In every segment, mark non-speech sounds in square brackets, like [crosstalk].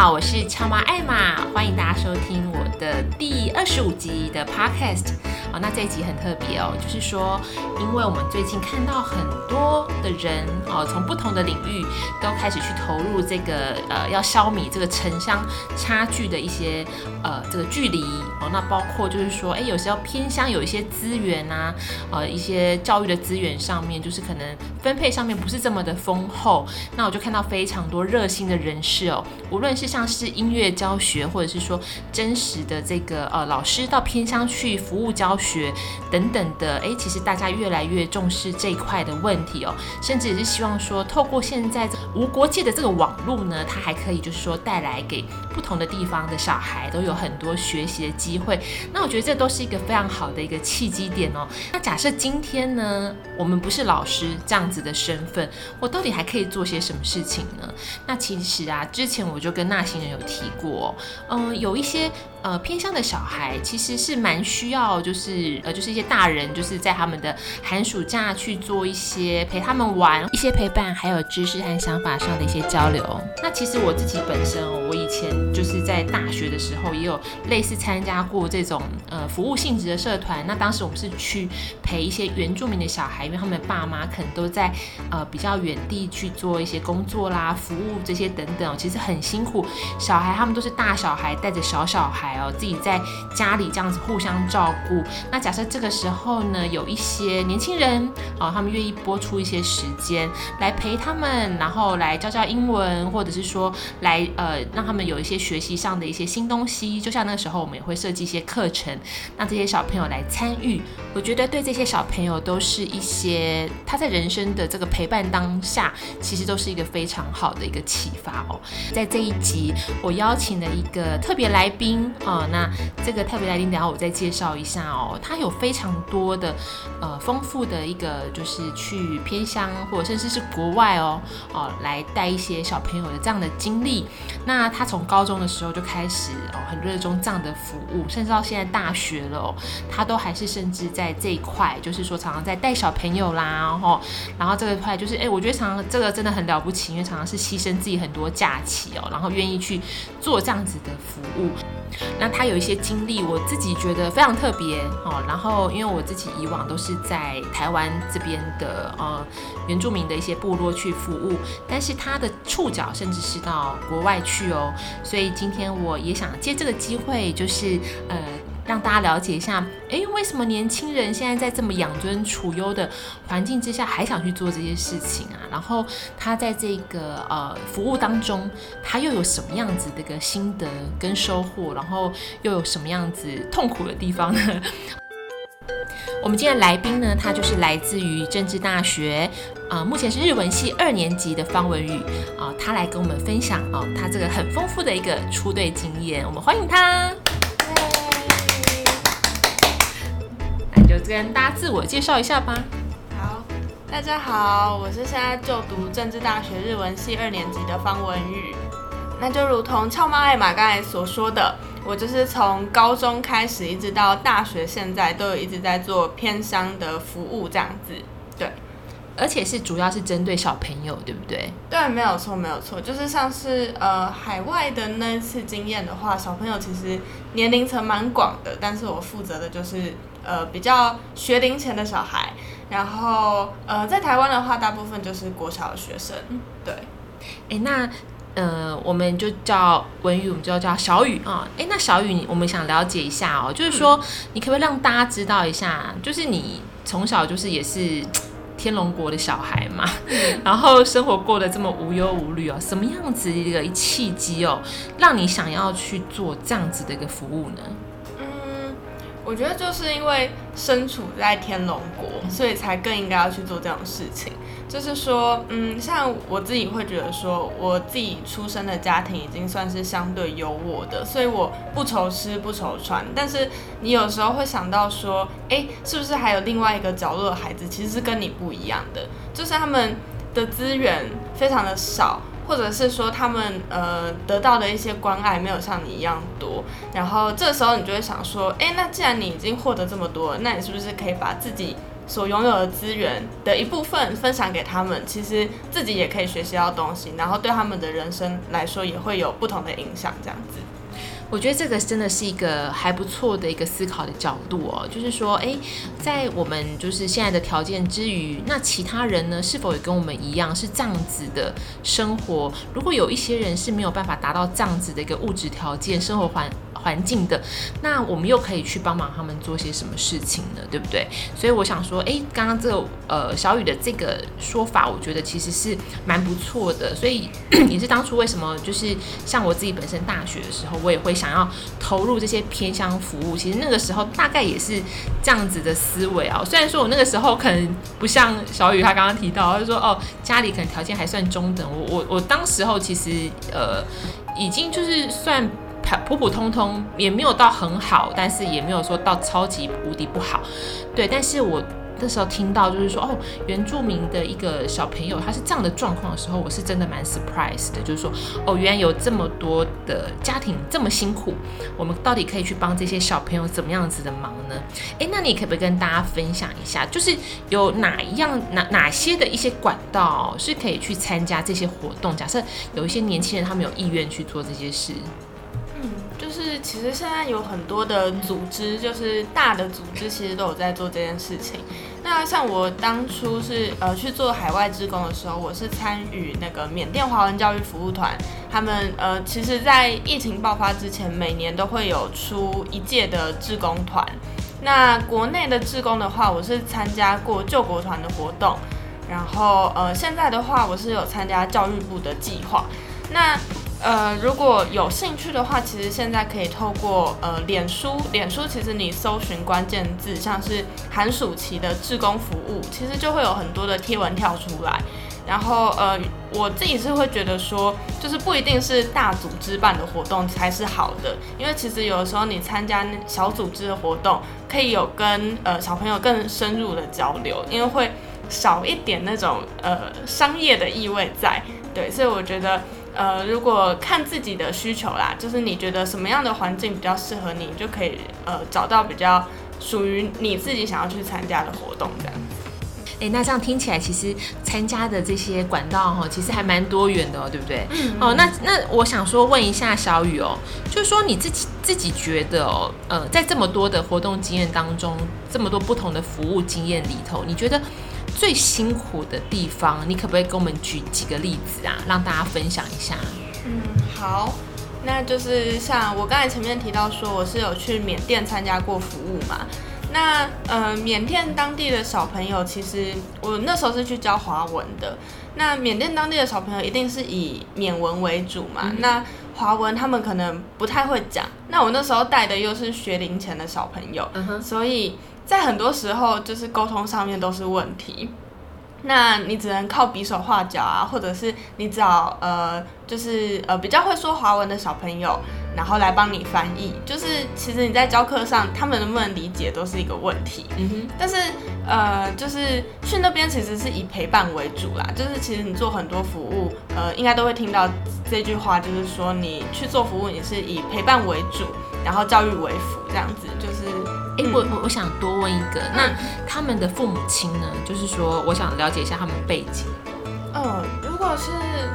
好，我是超妈艾玛，欢迎大家收听我的第二十五集的 podcast。哦，那这一集很特别哦，就是说，因为我们最近看到很多的人哦，从不同的领域都开始去投入这个呃，要消弭这个城乡差距的一些呃这个距离哦。那包括就是说，哎，有时候偏乡有一些资源啊，呃，一些教育的资源上面，就是可能分配上面不是这么的丰厚。那我就看到非常多热心的人士哦，无论是像是音乐教学，或者是说真实的这个呃老师到偏乡去服务教学等等的，哎，其实大家越来越重视这一块的问题哦，甚至也是希望说，透过现在无国界的这个网络呢，它还可以就是说带来给不同的地方的小孩都有很多学习的机机会。那我觉得这都是一个非常好的一个契机点哦。那假设今天呢，我们不是老师这样子的身份，我到底还可以做些什么事情呢？那其实啊，之前我就跟那行人有提过，嗯，有一些呃偏乡的小孩，其实是蛮需要，就是呃，就是一些大人，就是在他们的寒暑假去做一些陪他们玩，一些陪伴，还有知识和想法上的一些交流。那其实我自己本身，我以前就是在大学的时候也有类似参加过这种呃服务性质的社团。那当时我们是去陪一些原住民的小孩，因为他们爸妈可能都在呃比较远地去做一些工作啦、服务这些等等，其实很辛苦。小孩他们都是大小孩带着小小孩哦，自己在家里这样子互相照顾。那假设这个时候呢，有一些年轻人哦，他们愿意拨出一些时间来陪他们，然后来教教英文，或者是说来呃让他们有一些学习上的一些新东西。就像那个时候，我们也会设计一些课程，让这些小朋友来参与。我觉得对这些小朋友都是一些他在人生的这个陪伴当下，其实都是一个非常好的一个启发哦。在这一集，我邀请了一个特别来宾哦，那这个特别来宾，等下我再介绍一下哦。他有非常多的呃丰富的一个，就是去偏乡或者甚至是国外哦哦来带一些小朋友的这样的经历。那他从高中的时候就开始哦很热衷这样的服务，甚至到现在大学了哦，他都还是甚至在这一块，就是说常常在带小朋友啦，然后然后这个块就是哎，我觉得常常这个真的很了不起，因为常常是牺牲自己很多假期哦，然后愿意去做这样子的服务。那他有一些经历，我自己觉得非常特别哦。然后因为我自己以往都是在台湾这边的呃原住民的一些部落去服务，但是他的触角甚至是到国外去哦。所以今天我也想借这个机会，就是呃。让大家了解一下，诶，为什么年轻人现在在这么养尊处优的环境之下，还想去做这些事情啊？然后他在这个呃服务当中，他又有什么样子的一个心得跟收获？然后又有什么样子痛苦的地方呢？[laughs] 我们今天来宾呢，他就是来自于政治大学，啊、目前是日文系二年级的方文宇，啊、他来跟我们分享啊、他这个很丰富的一个出队经验，我们欢迎他。就跟大家自我介绍一下吧。好，大家好，我是现在就读政治大学日文系二年级的方文玉。那就如同俏妈艾玛刚才所说的，我就是从高中开始，一直到大学，现在都有一直在做偏商的服务这样子。对。而且是主要是针对小朋友，对不对？对，没有错，没有错，就是像是呃海外的那一次经验的话，小朋友其实年龄层蛮广的，但是我负责的就是呃比较学龄前的小孩，然后呃在台湾的话，大部分就是国小的学生。对，哎，那呃我们就叫文宇，我们就要叫小雨啊。哎，那小宇，我们想了解一下哦，就是说、嗯、你可不可以让大家知道一下，就是你从小就是也是。[tsk] 天龙国的小孩嘛，然后生活过得这么无忧无虑哦，什么样子一个契机哦，让你想要去做这样子的一个服务呢？我觉得就是因为身处在天龙国，所以才更应该要去做这种事情。就是说，嗯，像我自己会觉得说，我自己出生的家庭已经算是相对优渥的，所以我不愁吃不愁穿。但是你有时候会想到说，诶，是不是还有另外一个角落的孩子，其实是跟你不一样的，就是他们的资源非常的少，或者是说他们呃得到的一些关爱没有像你一样多。然后这时候你就会想说，诶，那既然你已经获得这么多，那你是不是可以把自己所拥有的资源的一部分分享给他们，其实自己也可以学习到东西，然后对他们的人生来说也会有不同的影响，这样子。我觉得这个真的是一个还不错的一个思考的角度哦，就是说，诶，在我们就是现在的条件之余，那其他人呢，是否也跟我们一样是这样子的生活？如果有一些人是没有办法达到这样子的一个物质条件、生活环环境的，那我们又可以去帮忙他们做些什么事情呢？对不对？所以我想说，诶，刚刚这个呃小雨的这个说法，我觉得其实是蛮不错的。所以 [clears throat] 也是当初为什么就是像我自己本身大学的时候，我也会想要投入这些偏乡服务。其实那个时候大概也是这样子的思维啊。虽然说我那个时候可能不像小雨他刚刚提到，他就说哦家里可能条件还算中等。我我我当时候其实呃已经就是算。普普通通也没有到很好，但是也没有说到超级无敌不好，对。但是我那时候听到就是说，哦，原住民的一个小朋友他是这样的状况的时候，我是真的蛮 surprise 的，就是说，哦，原来有这么多的家庭这么辛苦，我们到底可以去帮这些小朋友怎么样子的忙呢？诶，那你可不可以跟大家分享一下，就是有哪一样哪哪些的一些管道是可以去参加这些活动？假设有一些年轻人他们有意愿去做这些事。就是其实现在有很多的组织，就是大的组织，其实都有在做这件事情。那像我当初是呃去做海外志工的时候，我是参与那个缅甸华文教育服务团，他们呃其实在疫情爆发之前，每年都会有出一届的志工团。那国内的志工的话，我是参加过救国团的活动，然后呃现在的话，我是有参加教育部的计划。那呃，如果有兴趣的话，其实现在可以透过呃脸书，脸书其实你搜寻关键字，像是寒暑期的志工服务，其实就会有很多的贴文跳出来。然后呃，我自己是会觉得说，就是不一定是大组织办的活动才是好的，因为其实有的时候你参加小组织的活动，可以有跟呃小朋友更深入的交流，因为会少一点那种呃商业的意味在。对，所以我觉得。呃，如果看自己的需求啦，就是你觉得什么样的环境比较适合你，你就可以呃找到比较属于你自己想要去参加的活动这样。哎，那这样听起来，其实参加的这些管道哈，其实还蛮多元的哦，对不对？嗯。哦，那那我想说问一下小雨哦，就是说你自己自己觉得哦，呃，在这么多的活动经验当中，这么多不同的服务经验里头，你觉得？最辛苦的地方，你可不可以给我们举几个例子啊，让大家分享一下？嗯，好，那就是像我刚才前面提到说，我是有去缅甸参加过服务嘛。那呃，缅甸当地的小朋友，其实我那时候是去教华文的。那缅甸当地的小朋友一定是以缅文为主嘛？嗯、那华文他们可能不太会讲。那我那时候带的又是学龄前的小朋友，所以。在很多时候，就是沟通上面都是问题，那你只能靠比手画脚啊，或者是你找呃，就是呃比较会说华文的小朋友，然后来帮你翻译。就是其实你在教课上，他们能不能理解都是一个问题。嗯哼。但是呃，就是去那边其实是以陪伴为主啦。就是其实你做很多服务，呃，应该都会听到这句话，就是说你去做服务，你是以陪伴为主，然后教育为辅，这样子就是。哎、欸，我我我想多问一个，那他们的父母亲呢？就是说，我想了解一下他们背景。呃，如如果是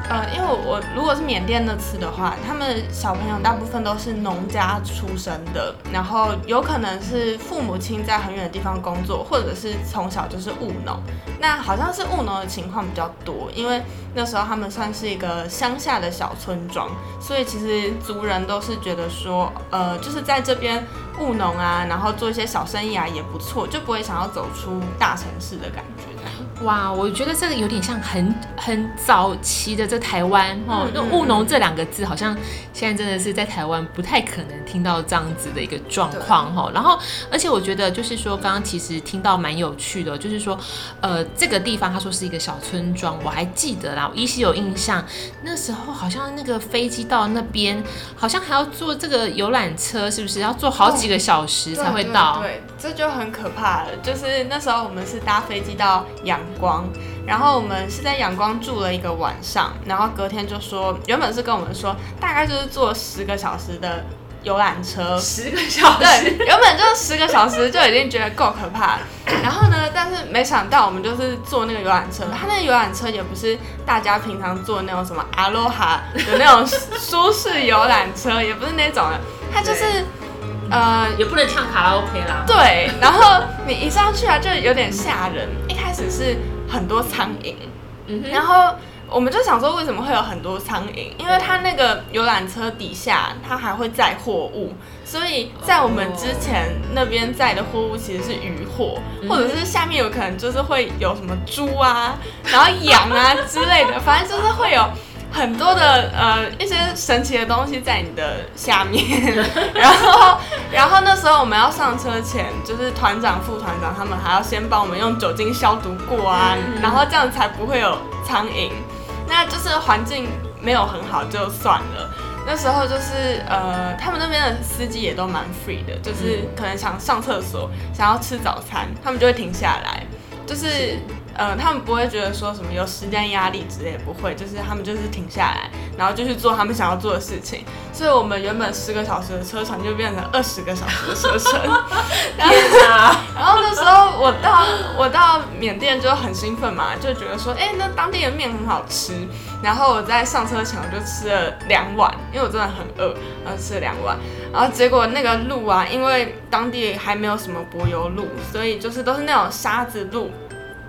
呃，因为我，我如果是缅甸那次的话，他们小朋友大部分都是农家出生的，然后有可能是父母亲在很远的地方工作，或者是从小就是务农。那好像是务农的情况比较多，因为那时候他们算是一个乡下的小村庄，所以其实族人都是觉得说，呃，就是在这边务农啊，然后做一些小生意啊也不错，就不会想要走出大城市的感觉。哇，我觉得这个有点像很很早期的这台湾哦，那务农这两个字好像现在真的是在台湾不太可能听到这样子的一个状况哈。然后，而且我觉得就是说，刚刚其实听到蛮有趣的，就是说，呃，这个地方他说是一个小村庄，我还记得啦，我依稀有印象，那时候好像那个飞机到那边，好像还要坐这个游览车，是不是要坐好几个小时才会到？对，对，对，这就很可怕了。就是那时候我们是搭飞机到阳光，然后我们是在阳光住了一个晚上，然后隔天就说，原本是跟我们说大概就是坐十个小时的游览车，十个小时，对，原本就十个小时就已经觉得够可怕了。然后呢，但是没想到我们就是坐那个游览车，它那个游览车也不是大家平常坐那种什么阿罗哈的那种舒适游览车，也不是那种的，它就是呃，也不能唱卡拉 OK 啦。对，然后你一上去啊，就有点吓人。一开始是很多苍蝇，嗯，然后。我们就想说，为什么会有很多苍蝇？因为它那个游览车底下，它还会载货物，所以在我们之前那边载的货物其实是鱼货，或者是下面有可能就是会有什么猪啊，然后羊啊之类的，反正就是会有很多的呃一些神奇的东西在你的下面。[laughs] 然后，然后那时候我们要上车前，就是团长、副团长他们还要先帮我们用酒精消毒过啊，然后这样才不会有苍蝇。那就是环境没有很好就算了，那时候就是呃，他们那边的司机也都蛮 free 的，就是可能想上厕所、想要吃早餐，他们就会停下来，就是。呃，他们不会觉得说什么有时间压力之类，不会，就是他们就是停下来，然后就去做他们想要做的事情。所以，我们原本十个小时的车程就变成二十个小时的车程。[laughs] 然后，然后那时候我到我到缅甸就很兴奋嘛，就觉得说，哎，那当地的面很好吃。然后我在上车前我就吃了两碗，因为我真的很饿，然后吃了两碗。然后结果那个路啊，因为当地还没有什么柏油路，所以就是都是那种沙子路。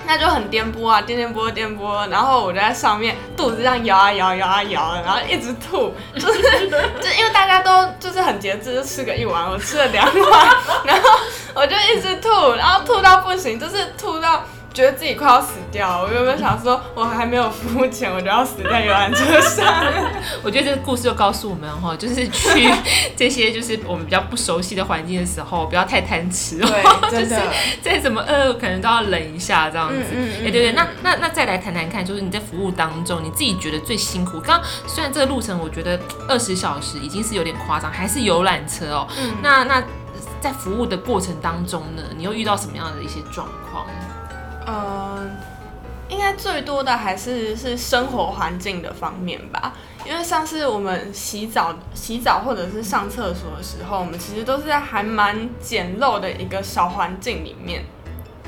那就很颠簸啊，颠颠簸颠簸，然后我就在上面肚子这样摇啊摇，摇啊摇，然后一直吐，[laughs] 就是 [laughs] 就因为大家都就是很节制，就吃个一碗，我吃了两碗，[laughs] 然后我就一直吐，然后吐到不行，就是吐到。觉得自己快要死掉，我有没有想说，我还没有付钱，我就要死在游览车上？[laughs] 我觉得这个故事就告诉我们哈，就是去 [laughs] 这些就是我们比较不熟悉的环境的时候，不要太贪吃哦。对，[laughs] 真的。再怎么饿，可能都要忍一下这样子。哎、嗯嗯嗯欸，对对，那那那再来谈谈看，就是你在服务当中，你自己觉得最辛苦。刚刚虽然这个路程我觉得二十小时已经是有点夸张，还是游览车哦。嗯。那那在服务的过程当中呢，你又遇到什么样的一些状况？嗯，应该最多的还是是生活环境的方面吧，因为上次我们洗澡、洗澡或者是上厕所的时候，我们其实都是在还蛮简陋的一个小环境里面。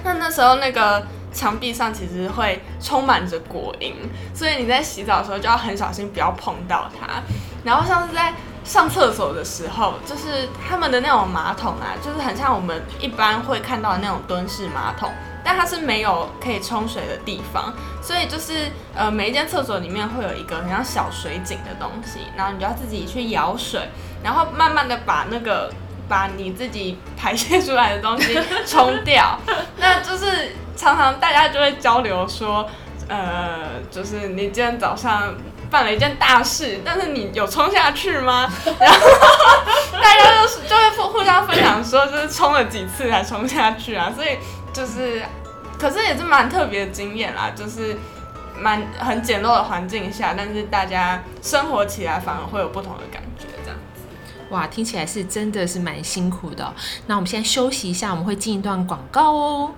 那那时候那个墙壁上其实会充满着果蝇，所以你在洗澡的时候就要很小心，不要碰到它。然后像是在上厕所的时候，就是他们的那种马桶啊，就是很像我们一般会看到的那种蹲式马桶。但它是没有可以冲水的地方，所以就是呃，每一间厕所里面会有一个很像小水井的东西，然后你就要自己去舀水，然后慢慢的把那个把你自己排泄出来的东西冲掉。那就是常常大家就会交流说，呃，就是你今天早上办了一件大事，但是你有冲下去吗？[laughs] 然后大家就是就会互互相分享说，就是冲了几次才冲下去啊，所以就是。可是也是蛮特别的经验啦，就是蛮很简陋的环境下，但是大家生活起来反而会有不同的感觉，这样子。哇，听起来是真的是蛮辛苦的喔。那我们现在休息一下，我们会进一段广告哦。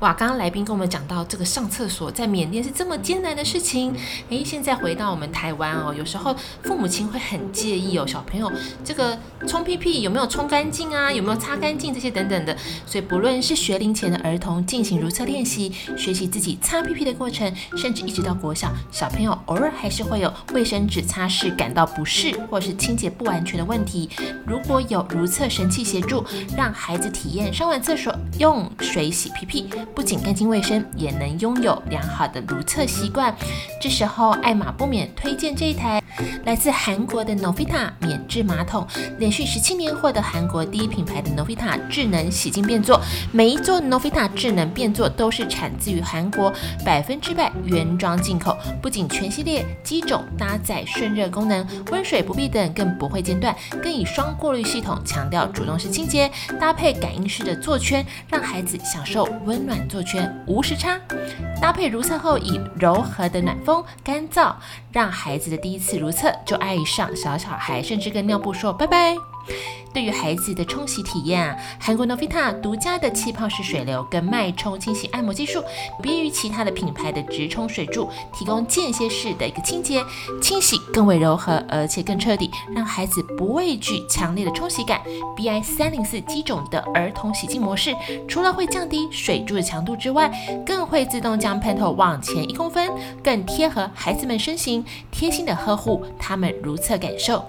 哇，刚刚来宾跟我们讲到这个上厕所在缅甸是这么艰难的事情，诶，现在回到我们台湾哦，有时候父母亲会很介意哦，小朋友这个冲屁屁有没有冲干净啊，有没有擦干净这些等等的，所以不论是学龄前的儿童进行如厕练习，学习自己擦屁屁的过程，甚至一直到国小，小朋友偶尔还是会有卫生纸擦拭感到不适或是清洁不完全的问题，如果有如厕神器协助，让孩子体验上完厕所用水洗屁屁。不仅干净卫生，也能拥有良好的如厕习惯。这时候，艾玛不免推荐这一台来自韩国的 Novita 免治马桶，连续十七年获得韩国第一品牌的 Novita 智能洗净便座。每一座 Novita 智能便座都是产自于韩国，百分之百原装进口。不仅全系列机种搭载顺热功能，温水不必等更不会间断，更以双过滤系统强调主动式清洁，搭配感应式的座圈，让孩子享受温暖。座圈无时差，搭配如厕后以柔和的暖风干燥，让孩子的第一次如厕就爱上小小孩，甚至跟尿布说拜拜。对于孩子的冲洗体验啊，韩国 Novita 独家的气泡式水流跟脉冲清洗按摩技术，别于其他的品牌的直冲水柱，提供间歇式的一个清洁清洗，更为柔和，而且更彻底，让孩子不畏惧强烈的冲洗感。BI 三零四机种的儿童洗净模式，除了会降低水柱的强度之外，更会自动将喷头往前一公分，更贴合孩子们身形，贴心的呵护他们如厕感受。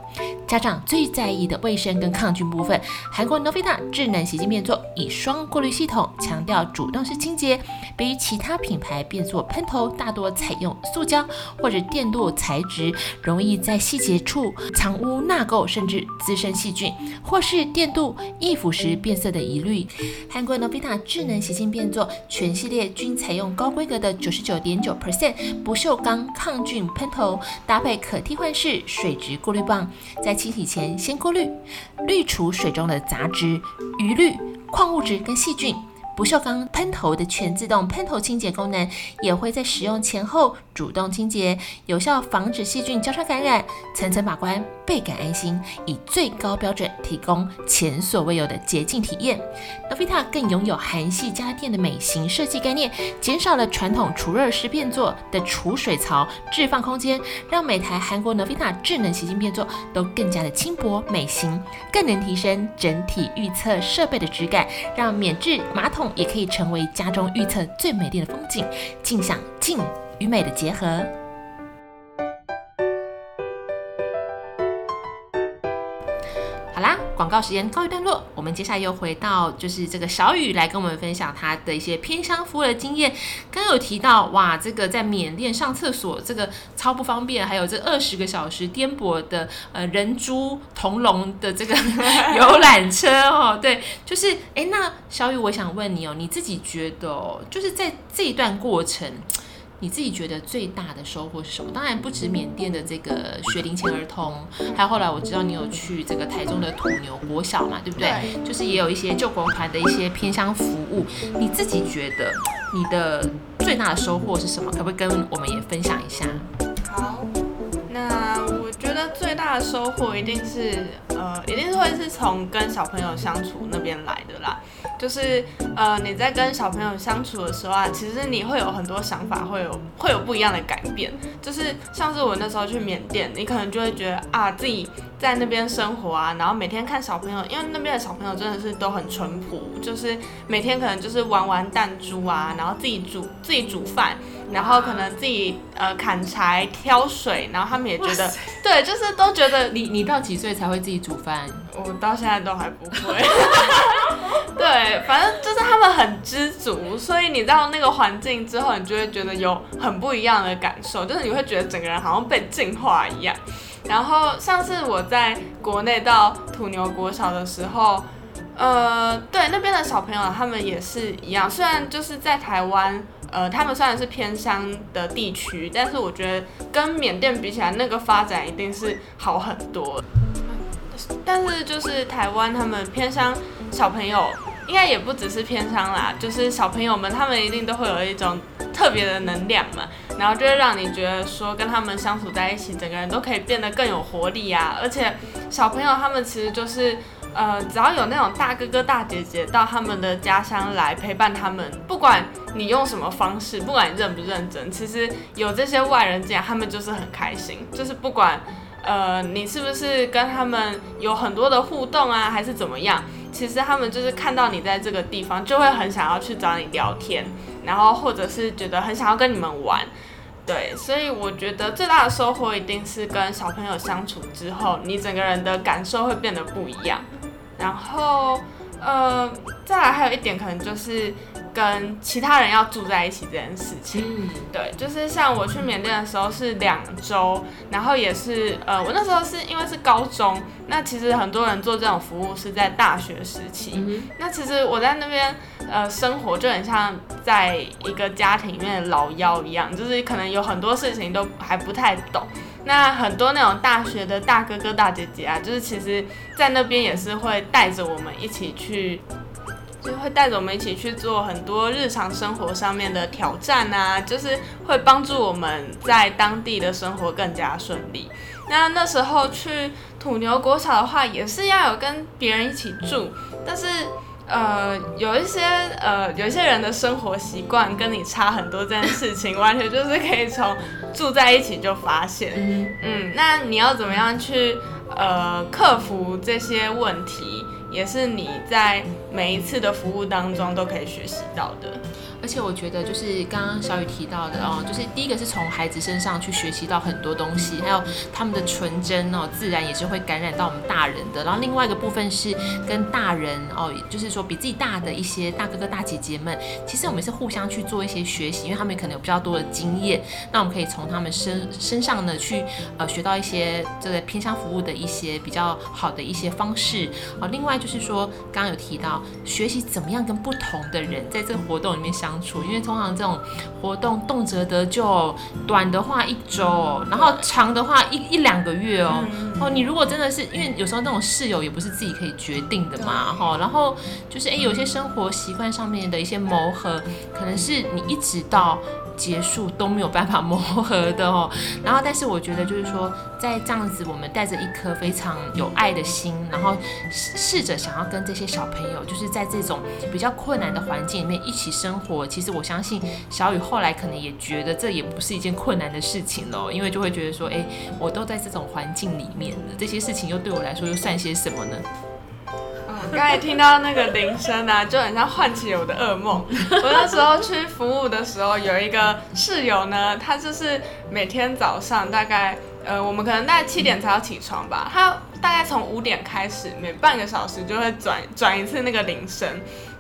家长最在意的卫生跟抗菌部分，韩国 Novita 智能洗净变座以双过滤系统强调主动式清洁，比于其他品牌变座喷头大多采用塑胶或者电镀材质，容易在细节处藏污纳垢，甚至滋生细菌，或是电镀易腐蚀变色的疑虑。韩国 Novita 智能洗净变座全系列均采用高规格的九十九点九 percent 不锈钢抗菌喷头，搭配可替换式水质过滤棒，在清洗前先过滤，滤去除水中的杂质、余氯、矿物质跟细菌。不锈钢喷头的全自动喷头清洁功能，也会在使用前后主动清洁，有效防止细菌交叉感染，层层把关，倍感安心，以最高标准提供前所未有的洁净体验。Novita 更拥有韩系家电的美型设计概念，减少了传统储热式变座的储水槽置放空间，让每台韩国 Novita 智能洗净变座都更加的轻薄美型，更能提升整体预测设备的质感，让免治马桶。也可以成为家中预测最美丽的风景，尽享静与美的结合。广告时间告一段落，我们接下来又回到就是这个小雨来跟我们分享他的一些偏乡服务的经验。刚有提到哇，这个在缅甸上厕所这个超不方便，还有这二十个小时颠簸的呃人猪同笼的这个 [laughs] 游览车哦，对，就是哎，那小雨，我想问你哦，你自己觉得哦，就是在这一段过程。你自己觉得最大的收获是什么？当然不止缅甸的这个学龄前儿童，还有后来我知道你有去这个台中的土牛国小嘛，对不对？对。就是也有一些救国团的一些偏乡服务。你自己觉得你的最大的收获是什么？可不可以跟我们也分享一下？好，那我觉得最大的收获一定是呃，一定是会是从跟小朋友相处那边来的啦。就是呃，你在跟小朋友相处的时候啊，其实你会有很多想法，会有会有不一样的改变。就是像是我那时候去缅甸，你可能就会觉得啊，自己在那边生活啊，然后每天看小朋友，因为那边的小朋友真的是都很淳朴，就是每天可能就是玩玩弹珠啊，然后自己煮自己煮饭，然后可能自己呃砍柴挑水，然后他们也觉得，对，就是都觉得你你到几岁才会自己煮饭？我到现在都还不会。[laughs] 对，反正就是他们很知足，所以你到那个环境之后，你就会觉得有很不一样的感受，就是你会觉得整个人好像被净化一样。然后上次我在国内到土牛国小的时候，呃，对那边的小朋友他们也是一样，虽然就是在台湾，呃，他们虽然是偏乡的地区，但是我觉得跟缅甸比起来，那个发展一定是好很多。但是就是台湾他们偏乡小朋友。应该也不只是偏乡啦，就是小朋友们，他们一定都会有一种特别的能量嘛，然后就会让你觉得说跟他们相处在一起，整个人都可以变得更有活力啊。而且小朋友他们其实就是，呃，只要有那种大哥哥大姐姐到他们的家乡来陪伴他们，不管你用什么方式，不管你认不认真，其实有这些外人进来，他们就是很开心，就是不管。呃，你是不是跟他们有很多的互动啊，还是怎么样？其实他们就是看到你在这个地方，就会很想要去找你聊天，然后或者是觉得很想要跟你们玩，对。所以我觉得最大的收获一定是跟小朋友相处之后，你整个人的感受会变得不一样。然后，呃，再来还有一点可能就是。跟其他人要住在一起这件事情，嗯、对，就是像我去缅甸的时候是两周，然后也是呃，我那时候是因为是高中，那其实很多人做这种服务是在大学时期，嗯、那其实我在那边呃生活就很像在一个家庭里面的老幺一样，就是可能有很多事情都还不太懂，那很多那种大学的大哥哥大姐姐啊，就是其实在那边也是会带着我们一起去。就会带着我们一起去做很多日常生活上面的挑战啊，就是会帮助我们在当地的生活更加顺利。那那时候去土牛国小的话，也是要有跟别人一起住，但是呃，有一些呃，有一些人的生活习惯跟你差很多，这件事情完全就是可以从住在一起就发现。嗯，那你要怎么样去呃克服这些问题，也是你在每一次的服务当中都可以学习到的。而且我觉得，就是刚刚小雨提到的哦，就是第一个是从孩子身上去学习到很多东西，还有他们的纯真哦，自然也是会感染到我们大人的。然后另外一个部分是跟大人哦，就是说比自己大的一些大哥哥大姐姐们，其实我们是互相去做一些学习，因为他们可能有比较多的经验，那我们可以从他们身身上呢去呃学到一些这个偏向服务的一些比较好的一些方式哦。另外就是说，刚刚有提到学习怎么样跟不同的人在这个活动里面相。处，因为通常这种活动动辄得就，短的话一周，然后长的话一一两个月哦。哦，你如果真的是因为有时候那种室友也不是自己可以决定的嘛，哈，然后就是诶，有些生活习惯上面的一些磨合，可能是你一直到。结束都没有办法磨合的哦，[laughs] 然后但是我觉得就是说，在这样子，我们带着一颗非常有爱的心，然后试着想要跟这些小朋友，就是在这种比较困难的环境里面一起生活。其实我相信小雨后来可能也觉得这也不是一件困难的事情喽，因为就会觉得说，哎，我都在这种环境里面了，这些事情又对我来说又算些什么呢？刚才听到那个铃声啊，就很像唤起我的噩梦。[laughs] 我那时候去服务的时候，有一个室友呢，他就是每天早上大概，呃，我们可能大概七点才要起床吧，他大概从五点开始，每半个小时就会转转一次那个铃声。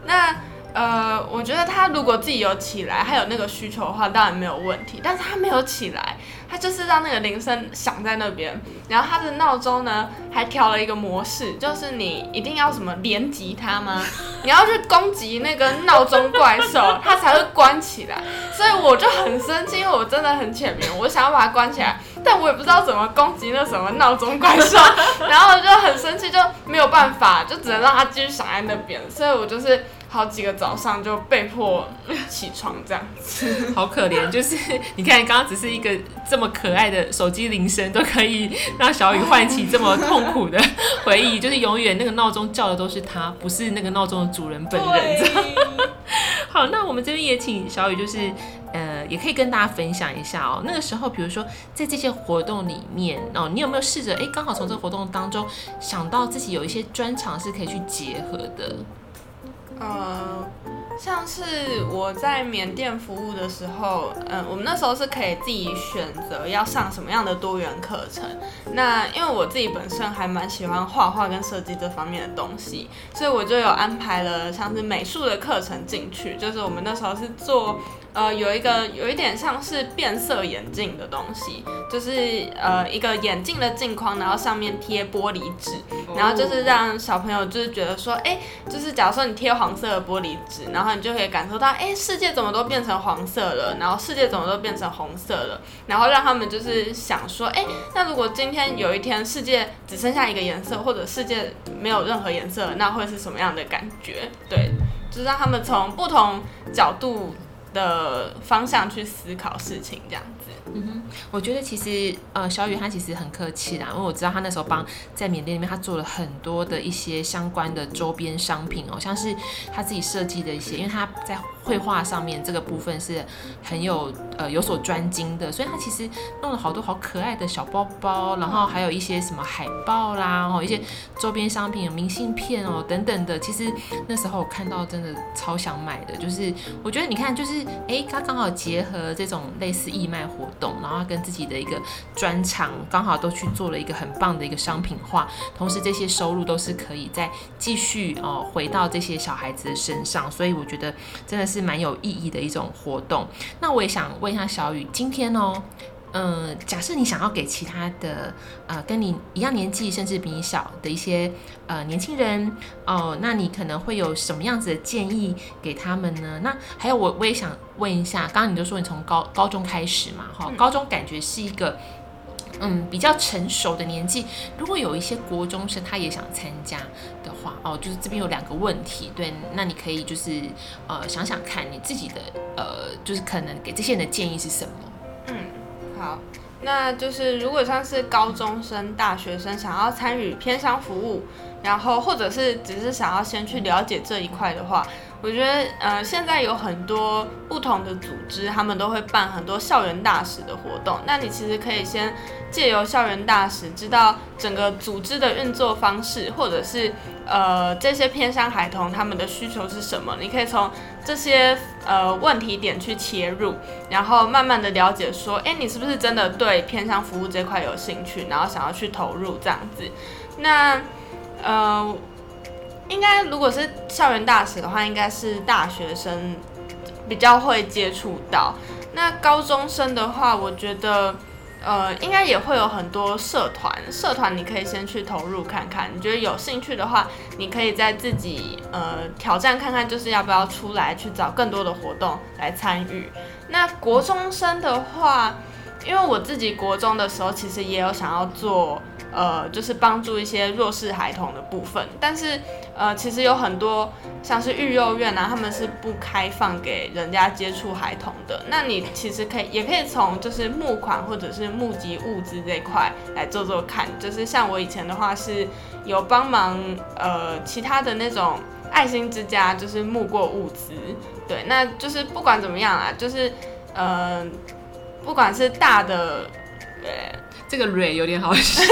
那呃，我觉得他如果自己有起来，他有那个需求的话，当然没有问题。但是他没有起来，他就是让那个铃声响在那边。然后他的闹钟呢，还调了一个模式，就是你一定要什么连击 [laughs] 他吗？你要去攻击那个闹钟怪兽，它才会关起来。所以我就很生气，因为我真的很浅眠，我想要把它关起来，但我也不知道怎么攻击那什么闹钟怪兽。[laughs] 然后就很生气，就没有办法，就只能让它继续响在那边。所以我就是。好几个早上就被迫起床这样子，[laughs] 好可怜。就是你看，刚刚只是一个这么可爱的手机铃声，都可以让小雨唤起这么痛苦的 [laughs] 回忆。就是永远那个闹钟叫的都是他，不是那个闹钟的主人本人。[laughs] 好，那我们这边也请小雨，就是呃，也可以跟大家分享一下哦。那个时候，比如说在这些活动里面哦，你有没有试着哎，刚好从这个活动当中想到自己有一些专长是可以去结合的？呃，像是我在缅甸服务的时候，嗯、我们那时候是可以自己选择要上什么样的多元课程。那因为我自己本身还蛮喜欢画画跟设计这方面的东西，所以我就有安排了像是美术的课程进去。就是我们那时候是做。呃，有一个有一点像是变色眼镜的东西，就是呃一个眼镜的镜框，然后上面贴玻璃纸，然后就是让小朋友就是觉得说，哎，就是假如说你贴黄色的玻璃纸，然后你就可以感受到，哎，世界怎么都变成黄色了，然后世界怎么都变成红色了，然后让他们就是想说，哎，那如果今天有一天世界只剩下一个颜色，或者世界没有任何颜色，那会是什么样的感觉？对，就是让他们从不同角度。的方向去思考事情，这样子。嗯哼，我觉得其实呃，小雨他其实很客气啦，因为我知道他那时候帮在缅甸里面，他做了很多的一些相关的周边商品哦，像是他自己设计的一些，因为他在绘画上面这个部分是很有呃有所专精的，所以他其实弄了好多好可爱的小包包，然后还有一些什么海报啦，哦一些周边商品、有明信片哦等等的。其实那时候我看到真的超想买的，就是我觉得你看，就是哎，他刚好结合这种类似义卖活动，懂然后跟自己的一个专长刚好都去做了一个很棒的一个商品化，同时这些收入都是可以再继续哦回到这些小孩子的身上，所以我觉得真的是。蛮有意义的一种活动。那我也想问一下小雨，今天哦，呃，假设你想要给其他的呃跟你一样年纪甚至比你小的一些呃年轻人哦、那你可能会有什么样子的建议给他们呢？那还有我我也想问一下，刚刚你就说你从高高中开始嘛，哈，高中感觉是一个。嗯，比较成熟的年纪，如果有一些国中生他也想参加的话，哦，就是这边有两个问题，对，那你可以就是呃想想看你自己的呃，就是可能给这些人的建议是什么？嗯，好，那就是如果像是高中生、大学生想要参与偏商服务，然后或者是只是想要先去了解这一块的话，我觉得呃现在有很多不同的组织，他们都会办很多校园大使的活动。那你其实可以先借由校园大使知道整个组织的运作方式，或者是呃这些偏乡孩童他们的需求是什么，你可以从。这些呃问题点去切入，然后慢慢的了解说，哎，你是不是真的对偏乡服务这块有兴趣，然后想要去投入这样子？那呃，应该如果是校园大使的话，应该是大学生比较会接触到。那高中生的话，我觉得。呃，应该也会有很多社团，社团你可以先去投入看看，你觉得有兴趣的话，你可以再自己呃挑战看看，就是要不要出来去找更多的活动来参与。那国中生的话，因为我自己国中的时候其实也有想要做。呃，就是帮助一些弱势孩童的部分，但是呃，其实有很多像是育幼院啊，他们是不开放给人家接触孩童的。那你其实可以，也可以从就是募款或者是募集物资这一块来做做看。就是像我以前的话是有帮忙呃其他的那种爱心之家，就是募过物资。对，那就是不管怎么样啊，就是呃，不管是大的，对。这个蕊有点好笑，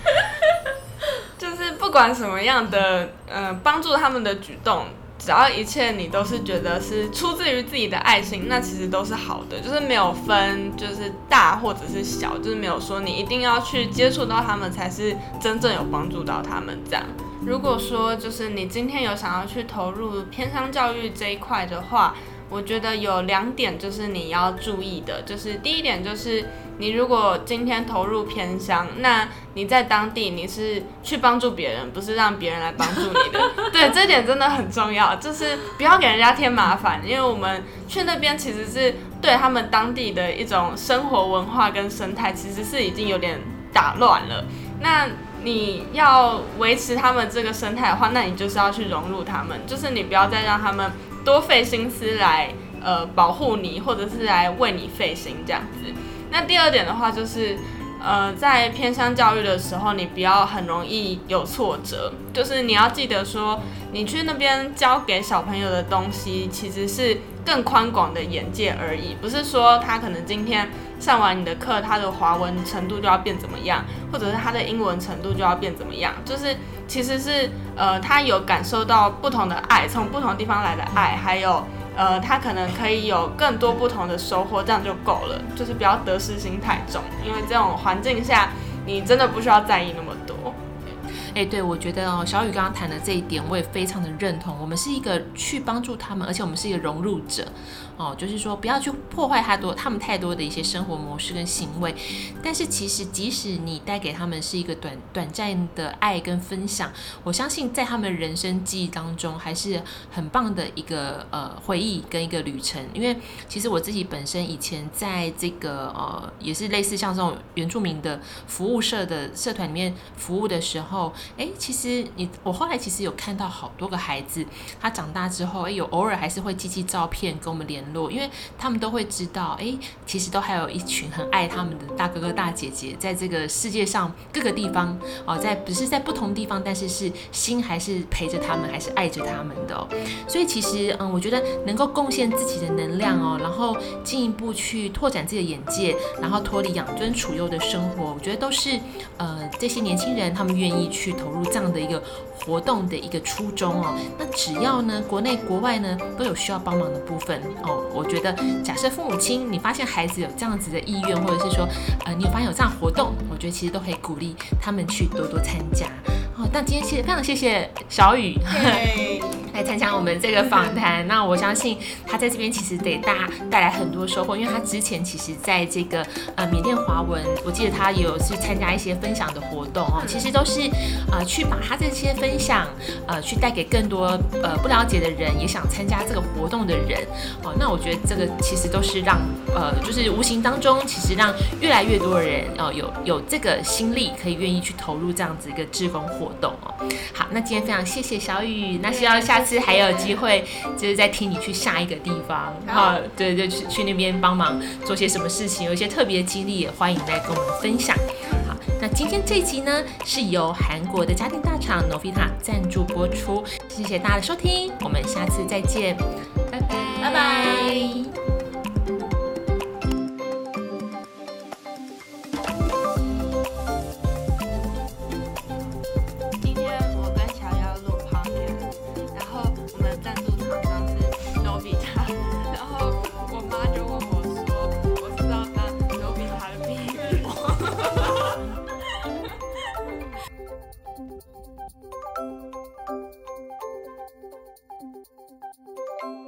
[laughs] 就是不管什么样的呃帮助他们的举动，只要一切你都是觉得是出自于自己的爱心，那其实都是好的，就是没有分就是大或者是小，就是没有说你一定要去接触到他们才是真正有帮助到他们这样。如果说就是你今天有想要去投入偏乡教育这一块的话，我觉得有两点就是你要注意的，就是第一点就是。你如果今天投入偏乡，那你在当地你是去帮助别人，不是让别人来帮助你的。[laughs] 对，这点真的很重要，就是不要给人家添麻烦，因为我们去那边其实是对他们当地的一种生活文化跟生态，其实是已经有点打乱了。那你要维持他们这个生态的话，那你就是要去融入他们，就是你不要再让他们多费心思来呃保护你，或者是来为你费心这样子。那第二点的话就是，呃，在偏向教育的时候，你不要很容易有挫折。就是你要记得说，你去那边教给小朋友的东西，其实是更宽广的眼界而已。不是说他可能今天上完你的课，他的华文程度就要变怎么样，或者是他的英文程度就要变怎么样。就是其实是，呃，他有感受到不同的爱，从不同地方来的爱，还有。呃，他可能可以有更多不同的收获，这样就够了。就是不要得失心太重，因为这种环境下，你真的不需要在意那么多。哎，对，我觉得哦，小雨刚刚谈的这一点，我也非常的认同。我们是一个去帮助他们，而且我们是一个融入者。哦，就是说不要去破坏太多他们太多的一些生活模式跟行为，但是其实即使你带给他们是一个短短暂的爱跟分享，我相信在他们人生记忆当中还是很棒的一个呃回忆跟一个旅程。因为其实我自己本身以前在这个呃也是类似像这种原住民的服务社的社团里面服务的时候，哎，其实你我后来其实有看到好多个孩子，他长大之后，哎，有偶尔还是会寄寄照片跟我们联络。因为他们都会知道，哎，其实都还有一群很爱他们的大哥哥大姐姐，在这个世界上各个地方哦，在不是在不同地方，但是是心还是陪着他们，还是爱着他们的。所以其实，嗯，我觉得能够贡献自己的能量哦，然后进一步去拓展自己的眼界，然后脱离养尊处优的生活，我觉得都是呃这些年轻人他们愿意去投入这样的一个活动的一个初衷哦。那只要呢，国内国外呢都有需要帮忙的部分哦。我觉得，假设父母亲你发现孩子有这样子的意愿，或者是说，呃，你有发现有这样活动，我觉得其实都可以鼓励他们去多多参加。哦，但今天非常谢谢小雨 [laughs] 来参加我们这个访谈。那我相信他在这边其实给大家带来很多收获，因为他之前其实在这个呃缅甸华文，我记得他有去参加一些分享的活动哦，其实都是呃去把他这些分享呃去带给更多呃不了解的人，也想参加这个活动的人。哦，那我觉得这个其实都是让呃就是无形当中其实让越来越多的人哦有有这个心力可以愿意去投入这样子一个志工活动哦。好，那今天非常谢谢小雨，那希望下次。次还有机会，就是再听你去下一个地方，然后对对，去去那边帮忙做些什么事情，有一些特别的经历，也欢迎来跟我们分享。好，那今天这一集呢，是由韩国的家庭大厂 Novita 赞助播出，谢谢大家的收听，我们下次再见，拜拜，拜拜。Thank you.